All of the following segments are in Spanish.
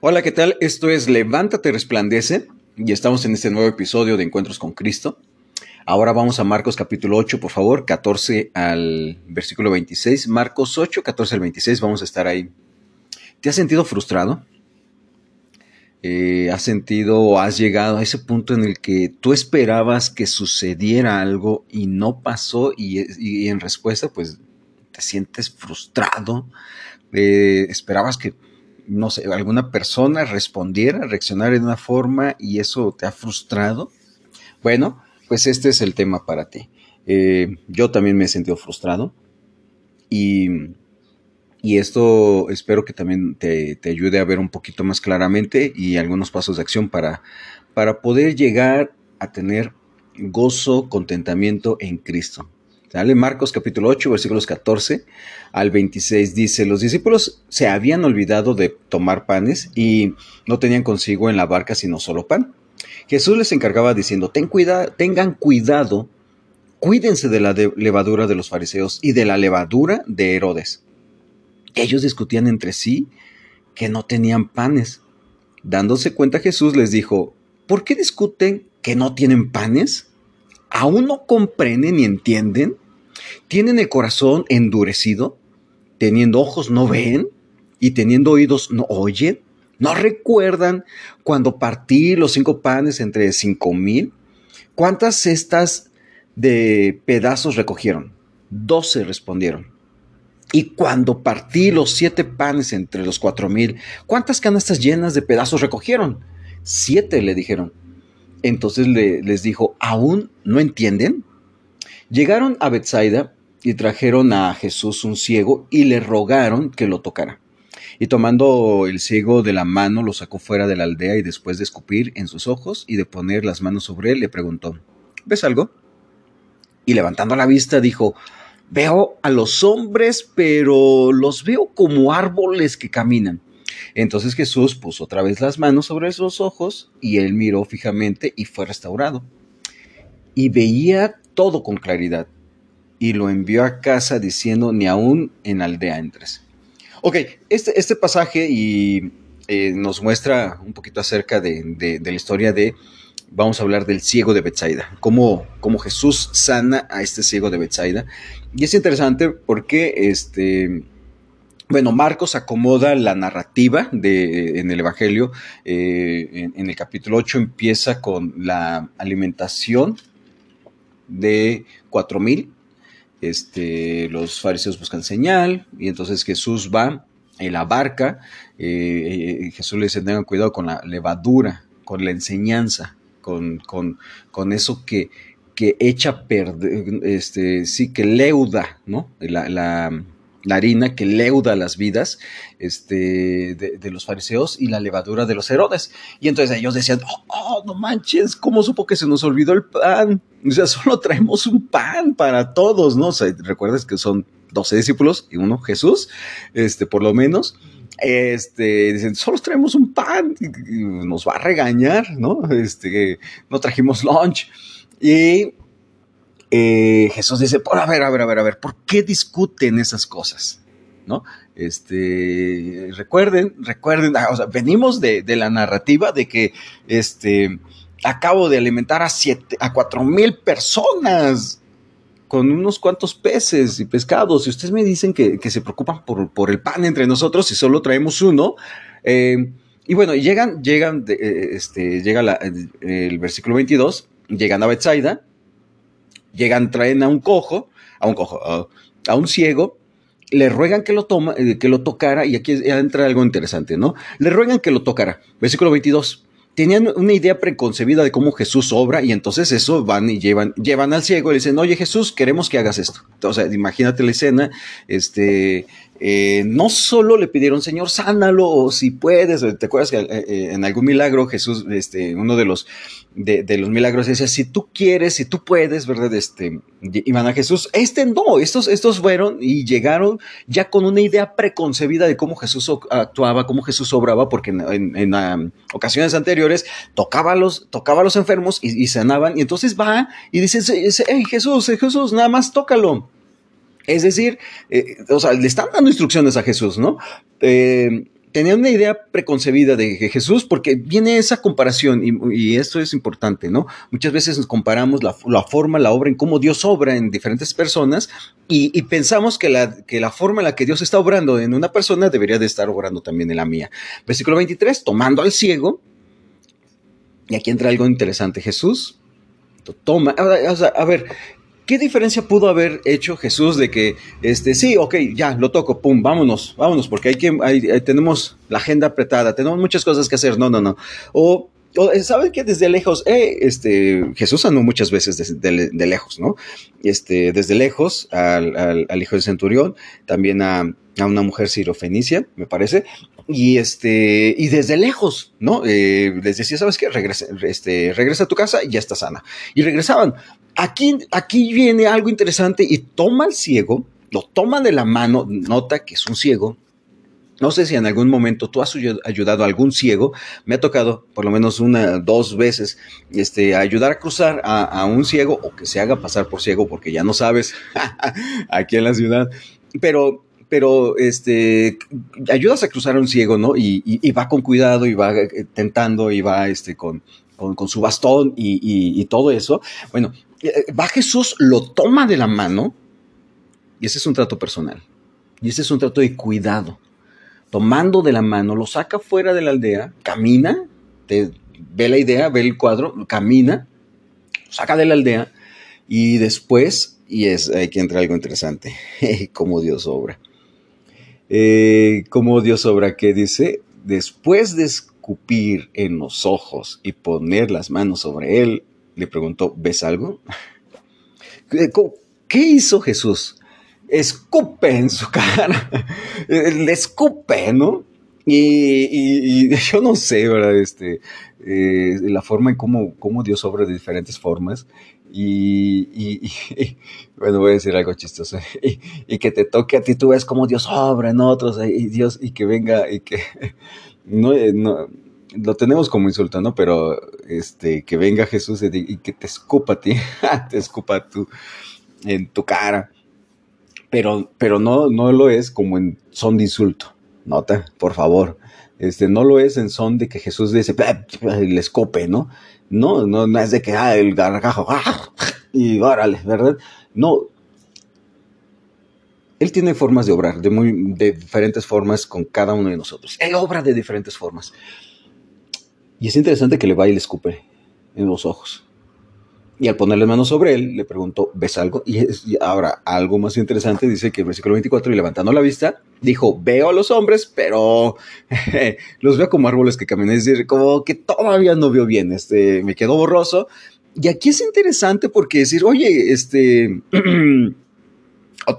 Hola, ¿qué tal? Esto es Levántate, resplandece y estamos en este nuevo episodio de Encuentros con Cristo. Ahora vamos a Marcos capítulo 8, por favor, 14 al versículo 26. Marcos 8, 14 al 26, vamos a estar ahí. ¿Te has sentido frustrado? Eh, ¿Has sentido o has llegado a ese punto en el que tú esperabas que sucediera algo y no pasó y, en respuesta pues te sientes frustrado? Eh, esperabas que no sé, alguna persona respondiera, reaccionara de una forma y eso te ha frustrado, bueno, pues este es el tema para ti. Eh, yo también me he sentido frustrado y, y esto espero que también te, te, ayude a ver un poquito más claramente y algunos pasos de acción para, para poder llegar a tener gozo, contentamiento en Cristo. Marcos capítulo 8, versículos 14 al 26 dice, los discípulos se habían olvidado de tomar panes y no tenían consigo en la barca sino solo pan. Jesús les encargaba diciendo, Ten cuida, tengan cuidado, cuídense de la levadura de los fariseos y de la levadura de Herodes. Ellos discutían entre sí que no tenían panes. Dándose cuenta Jesús les dijo, ¿por qué discuten que no tienen panes? ¿Aún no comprenden ni entienden? ¿Tienen el corazón endurecido? ¿Teniendo ojos no ven? ¿Y teniendo oídos no oyen? ¿No recuerdan cuando partí los cinco panes entre cinco mil? ¿Cuántas cestas de pedazos recogieron? Doce respondieron. Y cuando partí los siete panes entre los cuatro mil, ¿cuántas canastas llenas de pedazos recogieron? Siete le dijeron. Entonces les dijo, ¿aún no entienden? Llegaron a Bethsaida y trajeron a Jesús un ciego y le rogaron que lo tocara. Y tomando el ciego de la mano, lo sacó fuera de la aldea y después de escupir en sus ojos y de poner las manos sobre él, le preguntó, ¿ves algo? Y levantando la vista dijo, veo a los hombres, pero los veo como árboles que caminan. Entonces Jesús puso otra vez las manos sobre sus ojos y él miró fijamente y fue restaurado. Y veía todo con claridad y lo envió a casa diciendo, ni aún en aldea entres. Ok, este, este pasaje y, eh, nos muestra un poquito acerca de, la historia de, vamos a hablar del ciego de Bethsaida, cómo, cómo Jesús sana a este ciego de Bethsaida. Y es interesante porque este, bueno, Marcos acomoda la narrativa de, en el Evangelio. Eh, en, el capítulo 8 empieza con la alimentación de cuatro mil. Este, los fariseos buscan señal y entonces Jesús va en la barca. Eh, eh, Jesús le dice, tengan cuidado con la levadura, con la enseñanza, con, con, con eso que, que echa perder, este, sí, que leuda, ¿no? Harina que leuda las vidas este, de, los fariseos y la levadura de los Herodes. Y entonces ellos decían, oh, oh, no manches, ¿cómo supo que se nos olvidó el pan? O sea, solo traemos un pan para todos, ¿no? O recuerdas que son 12 discípulos y uno Jesús, este, por lo menos. Este, dicen, solo traemos un pan, y nos va a regañar, ¿no? Este, no trajimos lunch. Y eh, Jesús dice, por a ver, a ver, a ver, a ver, ¿por qué discuten esas cosas? ¿No? Este, recuerden, recuerden, ah, venimos de, la narrativa de que, este, acabo de alimentar a cuatro mil personas con unos cuantos peces y pescados. Y ustedes me dicen que, se preocupan por, el pan entre nosotros y solo traemos uno. Eh, y bueno, llegan, llegan, eh, este, llega el, versículo 22, llegan a Bethsaida Llegan, traen a un cojo, a un cojo, a, un ciego, le ruegan que lo, toma, eh, que lo tocara, y aquí entra algo interesante, ¿no? Le ruegan que lo tocara. Versículo 22 tenían una idea preconcebida de cómo Jesús obra y entonces eso van y llevan, llevan al ciego y le dicen, oye Jesús, queremos que hagas esto. Sea, imagínate la escena, este, eh, no solo le pidieron, Señor, sánalo, si puedes, ¿te acuerdas que eh, en algún milagro Jesús, este, uno de los, de, los milagros decía, si tú quieres, si tú puedes, ¿verdad? Este, iban a Jesús, este no, estos, estos fueron y llegaron ya con una idea preconcebida de cómo Jesús actuaba, cómo Jesús obraba, porque en, um, ocasiones anteriores, tocaba a los, tocaba los enfermos y, sanaban. Y entonces va y dice, hey, Jesús, Jesús, nada más tócalo. Es decir, eh, o sea, le están dando instrucciones a Jesús, ¿no? Eh, tenían una idea preconcebida de Jesús porque viene esa comparación y, esto es importante, ¿no? Muchas veces nos comparamos la, forma, la obra, en cómo Dios obra en diferentes personas y, pensamos que la, que la forma en la que Dios está obrando en una persona debería de estar obrando también en la mía. Versículo 23, tomando al ciego, y aquí entra algo interesante, Jesús toma, a ver, ¿Qué diferencia pudo haber hecho Jesús de que, este, sí, ok, ya, lo toco, pum, vámonos, vámonos, porque hay que, tenemos la agenda apretada, tenemos muchas cosas que hacer, no, no, no. O, o ¿saben que desde lejos, eh, este, Jesús sanó muchas veces desde, de, lejos, ¿no? Este, desde lejos al, al, hijo del centurión, también a, a una mujer sirofenicia, me parece, y este, y desde lejos, ¿no? Eh, les decía, ¿sabes qué? Regresa, este, regresa a tu casa y ya está sana. Y regresaban. Aquí, aquí viene algo interesante y toma al ciego, lo toma de la mano, nota que es un ciego. No sé si en algún momento tú has ayudado a algún ciego. Me ha tocado por lo menos una, dos veces, este, ayudar a cruzar a, un ciego o que se haga pasar por ciego porque ya no sabes aquí en la ciudad. Pero pero este, ayudas a cruzar a un ciego, ¿no? Y, va con cuidado y va eh, tentando y va este, con, con, su bastón y, todo eso. Bueno, va Jesús, lo toma de la mano y ese es un trato personal. Y ese es un trato de cuidado. Tomando de la mano, lo saca fuera de la aldea, camina, ve la idea, ve el cuadro, camina, lo saca de la aldea y después, y es que entra algo interesante, cómo Dios obra. Eh, como Dios obra que dice, después de escupir en los ojos y poner las manos sobre él, le preguntó, ¿ves algo? ¿Qué hizo Jesús? Escupe en su cara, le escupe, ¿no? Y, yo no sé, ¿verdad? Este, eh, la forma en cómo, cómo Dios obra de diferentes formas. Y, bueno, voy a decir algo chistoso. Y, que te toque a ti, tú ves cómo Dios obra en otros, y Dios, y que venga, y que no, no lo tenemos como insulto, ¿no? Pero este, que venga Jesús y, que te escupa a ti, te escupa tú en tu cara. Pero, pero no, no lo es como en son de insulto. Nota, por favor. Este, no lo es en son de que Jesús dice, le escope, ¿no? No, no, no es de que, ah, el gargajo, ah, y órale, ¿verdad? No. Él tiene formas de obrar, de, muy, de diferentes formas con cada uno de nosotros. Él obra de diferentes formas. Y es interesante que le va y le escupe en los ojos. Y al ponerle mano sobre él, le preguntó, ¿ves algo? Y, ahora, algo más interesante, dice que el versículo 24, y levantando la vista, dijo, veo a los hombres, pero los veo como árboles que caminan. Es decir, como que todavía no veo bien, este, me quedó borroso. Y aquí es interesante porque decir, oye, este...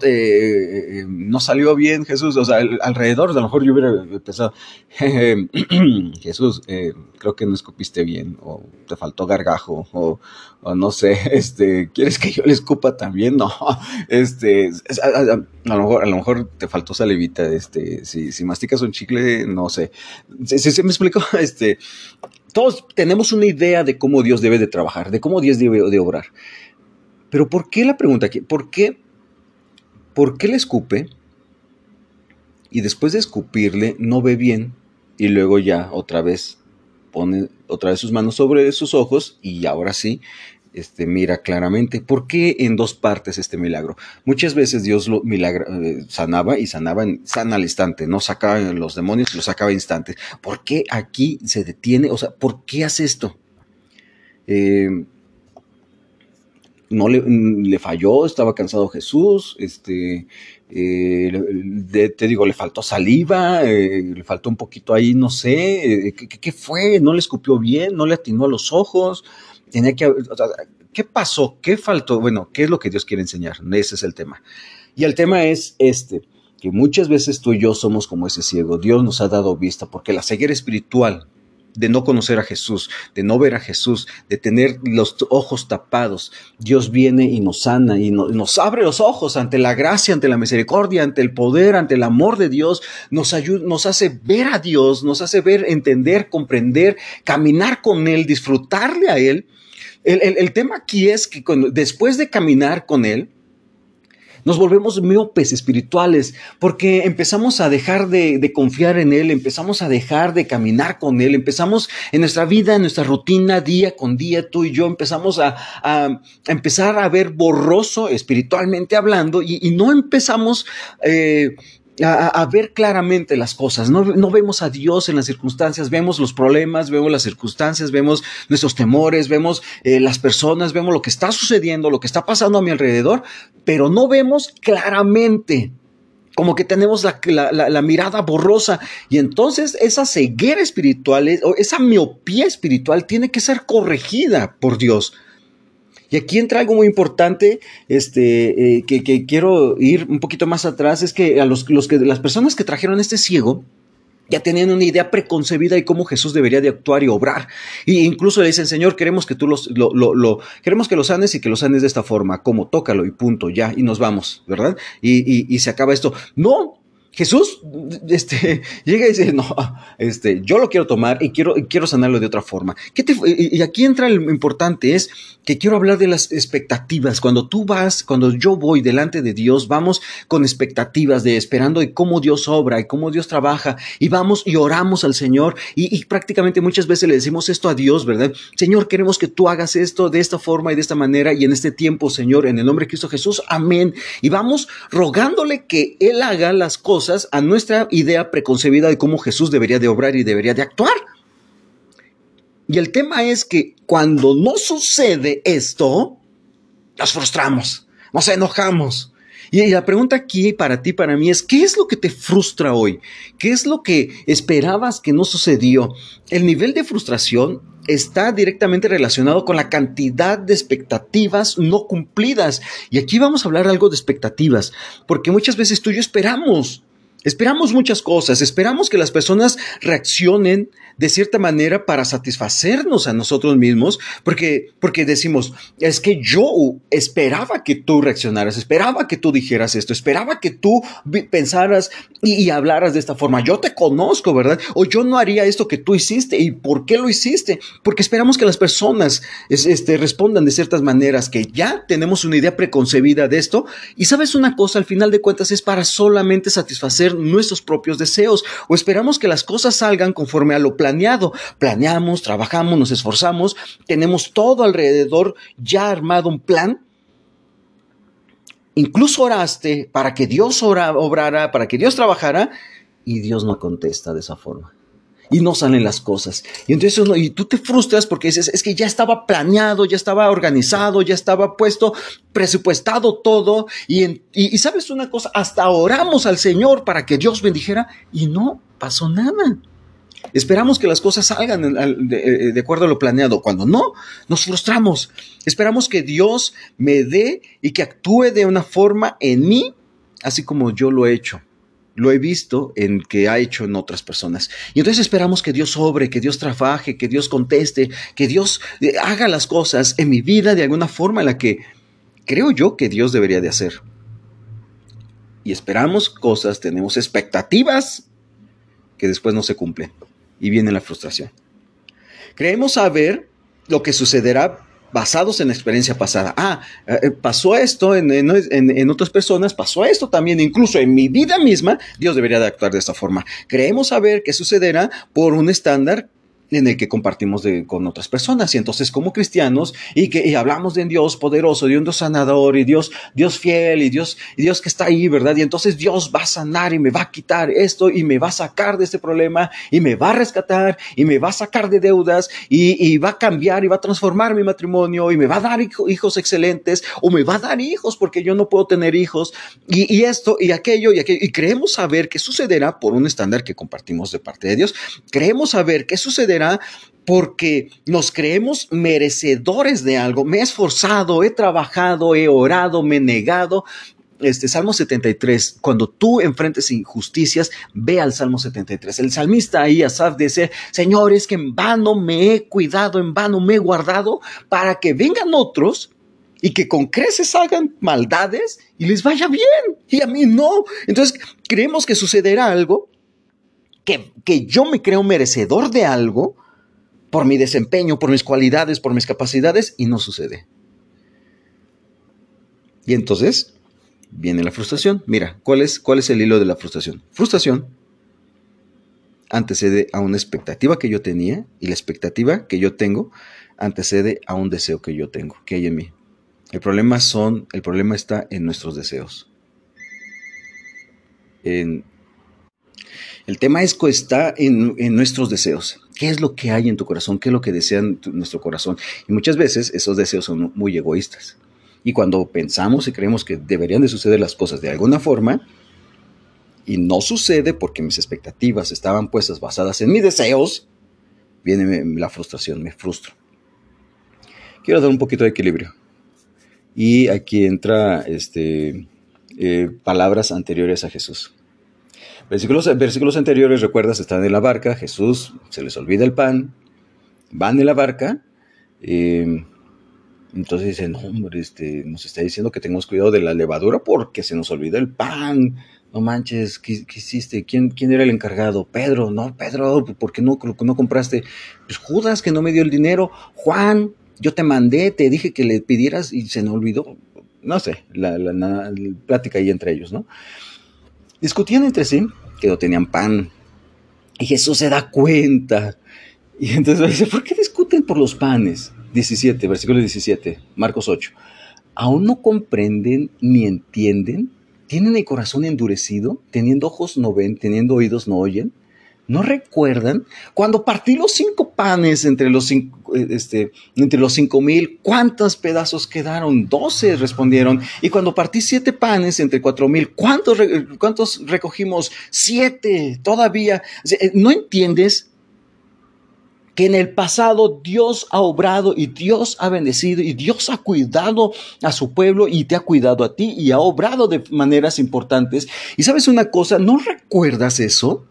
Eh, no salió bien Jesús, o sea, alrededor, a lo mejor yo hubiera pensado, Jesús, eh, creo que no escupiste bien, o te faltó gargajo, o, no sé, este, ¿quieres que yo le escupa también? No, este, a, lo, mejor, a lo mejor te faltó salivita, este, si, si masticas un chicle, no sé, ¿se, me explicó? Este, todos tenemos una idea de cómo Dios debe de trabajar, de cómo Dios debe de obrar. Pero ¿por qué la pregunta aquí? ¿Por qué ¿por qué le escupe? Y después de escupirle, no ve bien y luego ya otra vez pone otra vez sus manos sobre sus ojos y ahora sí este, mira claramente. ¿Por qué en dos partes este milagro? Muchas veces Dios lo eh, sanaba y sanaba sana al instante, no sacaba los demonios, lo sacaba instante. ¿Por qué aquí se detiene? O sea, ¿por qué hace esto? Eh, no le, falló, estaba cansado Jesús, este, eh, te digo, le faltó saliva, eh, le faltó un poquito ahí, no sé, eh, ¿qué, fue? ¿No le escupió bien? ¿No le atinó a los ojos? Tenía que, ¿qué pasó? ¿Qué faltó? Bueno, ¿qué es lo que Dios quiere enseñar? Ese es el tema. Y el tema es este, que muchas veces tú y yo somos como ese ciego. Dios nos ha dado vista porque la ceguera espiritual de no conocer a Jesús, de no ver a Jesús, de tener los ojos tapados. Dios viene y nos sana y nos abre los ojos ante la gracia, ante la misericordia, ante el poder, ante el amor de Dios. Nos, ayuda, nos hace ver a Dios, nos hace ver, entender, comprender, caminar con Él, disfrutarle a Él. El, tema aquí es que después de caminar con Él, Nos volvemos miopes espirituales porque empezamos a dejar de, confiar en Él, empezamos a dejar de caminar con Él, empezamos en nuestra vida, en nuestra rutina, día con día, tú y yo, empezamos a, empezar a ver borroso espiritualmente hablando y, no empezamos... Eh, a, ver claramente las cosas. No, vemos a Dios en las circunstancias, vemos los problemas, vemos las circunstancias, vemos nuestros temores, vemos eh, las personas, vemos lo que está sucediendo, lo que está pasando a mi alrededor, pero no vemos claramente. Como que tenemos la, la mirada borrosa. Y entonces esa ceguera espiritual, o esa miopía espiritual tiene que ser corregida por Dios. Y aquí entra algo muy importante, este, eh, que, quiero ir un poquito más atrás, es que a los, los que las personas que trajeron este ciego, ya tenían una idea preconcebida de cómo Jesús debería de actuar y obrar. E incluso le dicen, Señor, queremos que tú los, lo, lo, queremos que lo sanes y que lo sanes de esta forma, como tócalo y punto, ya, y nos vamos, ¿verdad? Y, y se acaba esto. No, Jesús este, llega y dice, no, este, yo lo quiero tomar y quiero, quiero sanarlo de otra forma. ¿Qué te, y aquí entra lo importante, es que quiero hablar de las expectativas. Cuando tú vas, cuando yo voy delante de Dios, vamos con expectativas de esperando de cómo Dios obra y cómo Dios trabaja y vamos y oramos al Señor y, y prácticamente muchas veces le decimos esto a Dios, ¿verdad? Señor, queremos que tú hagas esto de esta forma y de esta manera y en este tiempo, Señor, en el nombre de Cristo Jesús, amén. Y vamos rogándole que Él haga las cosas a nuestra idea preconcebida de cómo Jesús debería de obrar y debería de actuar. Y el tema es que cuando no sucede esto, nos frustramos, nos enojamos. Y la pregunta aquí para ti, para mí es, ¿qué es lo que te frustra hoy? ¿Qué es lo que esperabas que no sucedió? El nivel de frustración está directamente relacionado con la cantidad de expectativas no cumplidas. Y aquí vamos a hablar algo de expectativas, porque muchas veces tú y yo esperamos Esperamos muchas cosas, esperamos que las personas reaccionen de cierta manera para satisfacernos a nosotros mismos, porque, porque decimos, es que yo esperaba que tú reaccionaras, esperaba que tú dijeras esto, esperaba que tú pensaras y, hablaras de esta forma. Yo te conozco, ¿verdad? O yo no haría esto que tú hiciste. ¿Y por qué lo hiciste? Porque esperamos que las personas este, respondan de ciertas maneras, que ya tenemos una idea preconcebida de esto. Y sabes una cosa, al final de cuentas es para solamente nuestros propios deseos o esperamos que las cosas salgan conforme a lo planeado. Planeamos, trabajamos, nos esforzamos, tenemos todo alrededor ya armado un plan. Incluso oraste para que Dios obrara, para que Dios trabajara y Dios no contesta de esa forma y no salen las cosas. Y entonces y tú te frustras porque dices, es que ya estaba planeado, ya estaba organizado, ya estaba puesto, presupuestado todo. Y, y, sabes una cosa, hasta oramos al Señor para que Dios bendijera y no pasó nada. Esperamos que las cosas salgan de, de, acuerdo a lo planeado. Cuando no, nos frustramos. Esperamos que Dios me dé y que actúe de una forma en mí, así como yo lo he hecho lo he visto en que ha hecho en otras personas. Y entonces esperamos que Dios obre, que Dios trabaje, que Dios conteste, que Dios eh, haga las cosas en mi vida de alguna forma en la que creo yo que Dios debería de hacer. Y esperamos cosas, tenemos expectativas que después no se cumplen y viene la frustración. Creemos saber lo que sucederá basados en la experiencia pasada. Ah, eh, eh, pasó esto en, en, otras personas, pasó esto también, incluso en mi vida misma, Dios debería de actuar de esta forma. Creemos saber que sucederá por un estándar en el que compartimos con otras personas. Y entonces como cristianos y que hablamos de un Dios poderoso, de un Dios sanador y Dios, Dios fiel y Dios, Dios que está ahí, ¿verdad? Y entonces Dios va a sanar y me va a quitar esto y me va a sacar de este problema y me va a rescatar y me va a sacar de deudas y, va a cambiar y va a transformar mi matrimonio y me va a dar hijos excelentes o me va a dar hijos porque yo no puedo tener hijos y, y esto y aquello y aquello. Y creemos saber que sucederá por un estándar que compartimos de parte de Dios. Creemos saber que sucederá porque nos creemos merecedores de algo. Me he esforzado, he trabajado, he orado, me he negado. Este Salmo 73, cuando tú enfrentes injusticias, ve al Salmo 73. El salmista ahí, Asaf, dice, Señor, es que en vano me he cuidado, en vano me he guardado para que vengan otros y que con creces hagan maldades y les vaya bien. Y a mí no. Entonces, creemos que sucederá algo que, yo me creo merecedor de algo por mi desempeño, por mis cualidades, por mis capacidades, y no sucede. Y entonces viene la frustración. Mira, ¿cuál es, ¿cuál es el hilo de la frustración? Frustración antecede a una expectativa que yo tenía y la expectativa que yo tengo antecede a un deseo que yo tengo, que hay en mí. El problema son, el problema está en nuestros deseos. El tema es que está en, nuestros deseos. ¿Qué es lo que hay en tu corazón? ¿Qué es lo que desea nuestro corazón? Y muchas veces esos deseos son muy egoístas. Y cuando pensamos y creemos que deberían de suceder las cosas de alguna forma, y no sucede porque mis expectativas estaban puestas basadas en mis deseos, viene la frustración, me frustro. Quiero dar un poquito de equilibrio. Y aquí entra este, eh, palabras anteriores a Jesús. Versículos, anteriores, recuerdas, están en la barca, Jesús se les olvida el pan, van en la barca, eh, entonces dicen, hombre, este, nos está diciendo que tengamos cuidado de la levadura porque se nos olvida el pan. No manches, ¿qué, hiciste? ¿Quién, ¿Quién, era el encargado? Pedro, no, Pedro, ¿por qué no, no compraste? Pues Judas, que no me dio el dinero. Juan, yo te mandé, te dije que le pidieras y se me olvidó. No sé, la, la, plática ahí entre ellos, ¿no? Discutían entre sí que no tenían pan. Y Jesús se da cuenta. Y entonces dice, ¿por qué discuten por los panes? 17, versículo 17, Marcos 8. ¿Aún no comprenden ni entienden? ¿Tienen el corazón endurecido? ¿Teniendo ojos no ven? ¿Teniendo oídos no oyen? ¿No recuerdan? Cuando partí los cinco panes entre los cinco, eh, este, entre los cinco mil, ¿cuántos pedazos quedaron? Doce respondieron. Y cuando partí siete panes entre cuatro mil, ¿cuántos, ¿cuántos recogimos? Siete. Todavía. Eh, ¿No entiendes? que en el pasado Dios ha obrado y Dios ha bendecido y Dios ha cuidado a su pueblo y te ha cuidado a ti y ha obrado de maneras importantes. Y sabes una cosa, ¿no recuerdas eso?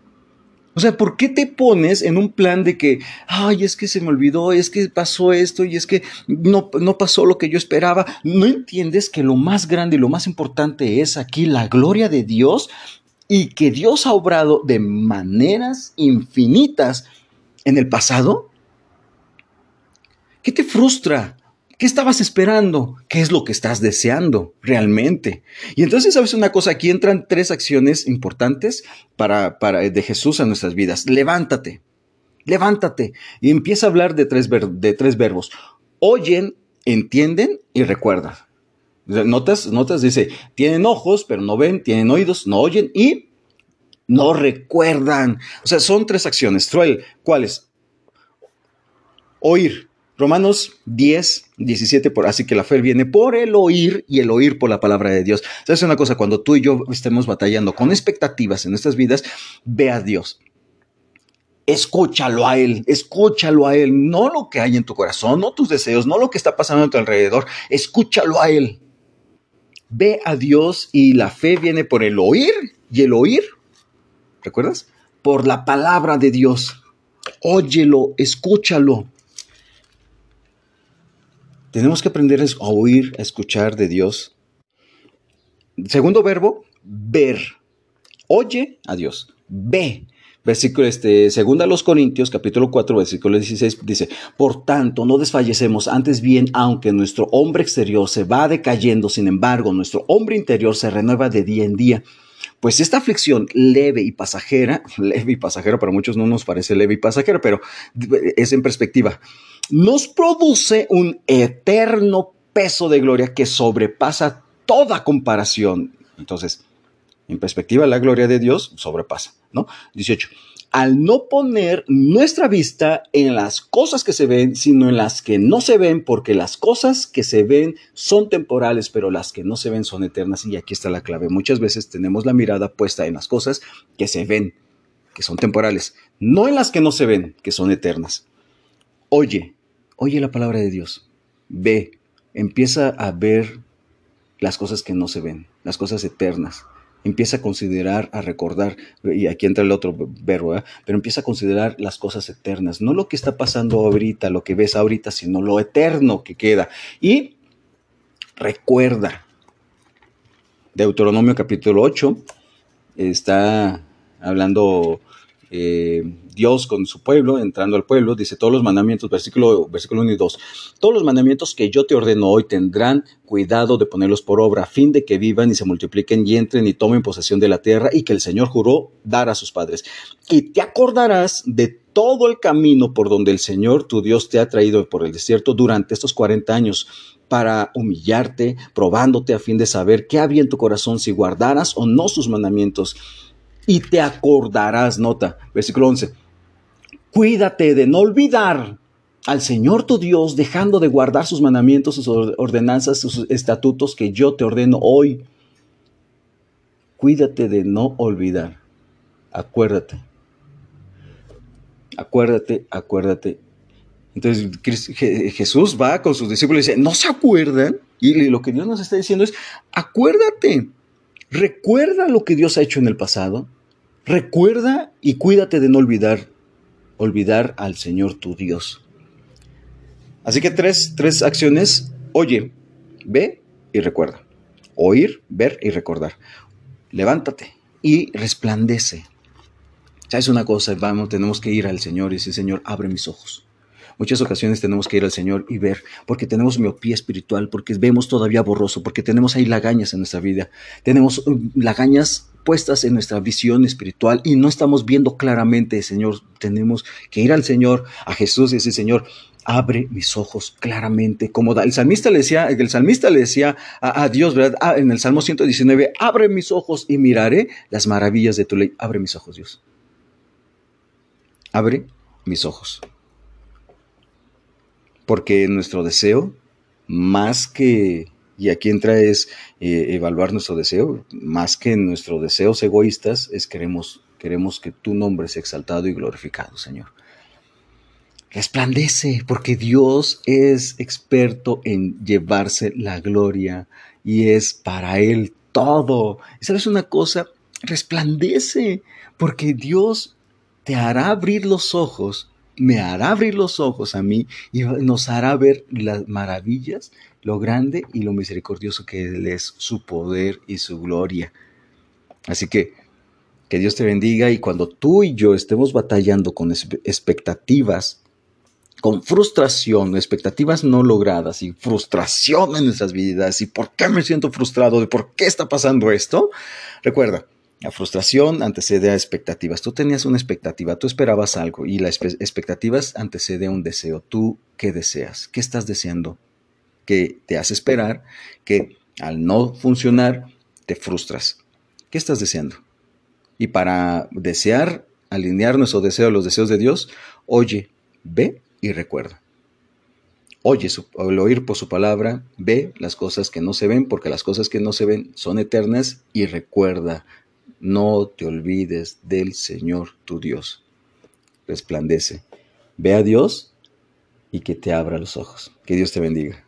O sea, ¿por qué te pones en un plan de que, ay, es que se me olvidó, es que pasó esto y es que no, no pasó lo que yo esperaba? ¿No entiendes que lo más grande y lo más importante es aquí la gloria de Dios y que Dios ha obrado de maneras infinitas en el pasado? ¿Qué te frustra? ¿Qué estabas esperando? ¿Qué es lo que estás deseando realmente? Y entonces, ¿sabes una cosa? Aquí entran tres acciones importantes para, para de Jesús a nuestras vidas. Levántate, levántate y empieza a hablar de tres, de tres verbos. Oyen, entienden y recuerdan. Notas, notas, dice, tienen ojos, pero no ven, tienen oídos, no oyen y no recuerdan. O sea, son tres acciones. ¿cuáles? Oír. Romanos 10, 17, por, así que la fe viene por el oír y el oír por la palabra de Dios. ¿Sabes una cosa? Cuando tú y yo estemos batallando con expectativas en nuestras vidas, ve a Dios. Escúchalo a Él, escúchalo a Él, no lo que hay en tu corazón, no tus deseos, no lo que está pasando a tu alrededor, escúchalo a Él. Ve a Dios y la fe viene por el oír y el oír ¿Recuerdas? Por la palabra de Dios. Óyelo, escúchalo. Tenemos que aprender a oír, a escuchar de Dios. Segundo verbo, ver. Oye a Dios. Ve. Versículo este, segunda a los Corintios, capítulo 4, versículo 16, dice, Por tanto, no desfallecemos, antes bien, aunque nuestro hombre exterior se va decayendo, sin embargo, nuestro hombre interior se renueva de día en día. Pues esta aflicción leve y pasajera, leve y pasajera para muchos no nos parece leve y pasajera, pero es en perspectiva, nos produce un eterno peso de gloria que sobrepasa toda comparación. Entonces, en perspectiva, la gloria de Dios sobrepasa, ¿no? 18 al no poner nuestra vista en las cosas que se ven, sino en las que no se ven, porque las cosas que se ven son temporales, pero las que no se ven son eternas. Y aquí está la clave. Muchas veces tenemos la mirada puesta en las cosas que se ven, que son temporales, no en las que no se ven, que son eternas. Oye, oye la palabra de Dios. Ve, empieza a ver las cosas que no se ven, las cosas eternas empieza a considerar, a recordar, y aquí entra el otro verbo, ¿eh? pero empieza a considerar las cosas eternas, no lo que está pasando ahorita, lo que ves ahorita, sino lo eterno que queda. Y recuerda, Deuteronomio capítulo 8 está hablando eh, Dios con su pueblo, entrando al pueblo, dice todos los mandamientos, versículo, versículo 1 y 2, todos los mandamientos que yo te ordeno hoy tendrán cuidado de ponerlos por obra, a fin de que vivan y se multipliquen y entren y tomen posesión de la tierra y que el Señor juró dar a sus padres. Y te acordarás de todo el camino por donde el Señor tu Dios te ha traído por el desierto durante estos 40 años para humillarte, probándote a fin de saber qué había en tu corazón si guardaras o no sus mandamientos. Y te acordarás, nota, versículo 11, cuídate de no olvidar al Señor tu Dios, dejando de guardar sus mandamientos, sus ordenanzas, sus estatutos que yo te ordeno hoy. Cuídate de no olvidar. Acuérdate. Acuérdate, acuérdate entonces Jesús va con sus discípulos y dice, ¿no se acuerdan? Y lo que Dios nos está diciendo es, acuérdate, recuerda lo que Dios ha hecho en el pasado, recuerda y cuídate de no olvidar, olvidar al Señor tu Dios. Así que tres, tres acciones, oye, ve y recuerda. Oír, ver y recordar. Levántate y resplandece. ¿Sabes una cosa? Vamos, tenemos que ir al Señor y decir, Señor, abre mis ojos Muchas ocasiones tenemos que ir al Señor y ver, porque tenemos miopía espiritual, porque vemos todavía borroso, porque tenemos ahí lagañas en nuestra vida, tenemos um, lagañas puestas en nuestra visión espiritual y no estamos viendo claramente, Señor, tenemos que ir al Señor, a Jesús y decir, Señor, abre mis ojos claramente, como el salmista le decía, el salmista le decía a, Dios, ¿verdad? Ah, en el Salmo 119, abre mis ojos y miraré las maravillas de tu ley. Abre mis ojos, Dios. Abre mis ojos. Porque nuestro deseo, más que, y aquí entra es eh, evaluar nuestro deseo, más que nuestros deseos egoístas, es queremos, queremos que tu nombre sea exaltado y glorificado, Señor. Resplandece, porque Dios es experto en llevarse la gloria y es para Él todo. ¿Y sabes una cosa? Resplandece, porque Dios te hará abrir los ojos me hará abrir los ojos a mí y nos hará ver las maravillas, lo grande y lo misericordioso que Él es, su poder y su gloria. Así que que Dios te bendiga y cuando tú y yo estemos batallando con expectativas, con frustración, expectativas no logradas y frustración en nuestras vidas y por qué me siento frustrado, de por qué está pasando esto, recuerda, la frustración antecede a expectativas. Tú tenías una expectativa, tú esperabas algo y las expectativas antecede a un deseo. ¿Tú qué deseas? ¿Qué estás deseando? Que te hace esperar que al no funcionar te frustras. ¿Qué estás deseando? Y para desear, alinear nuestro deseo a los deseos de Dios, oye, ve y recuerda. Oye al oír por su palabra, ve las cosas que no se ven, porque las cosas que no se ven son eternas y recuerda no te olvides del Señor tu Dios. Resplandece. Ve a Dios y que te abra los ojos. Que Dios te bendiga.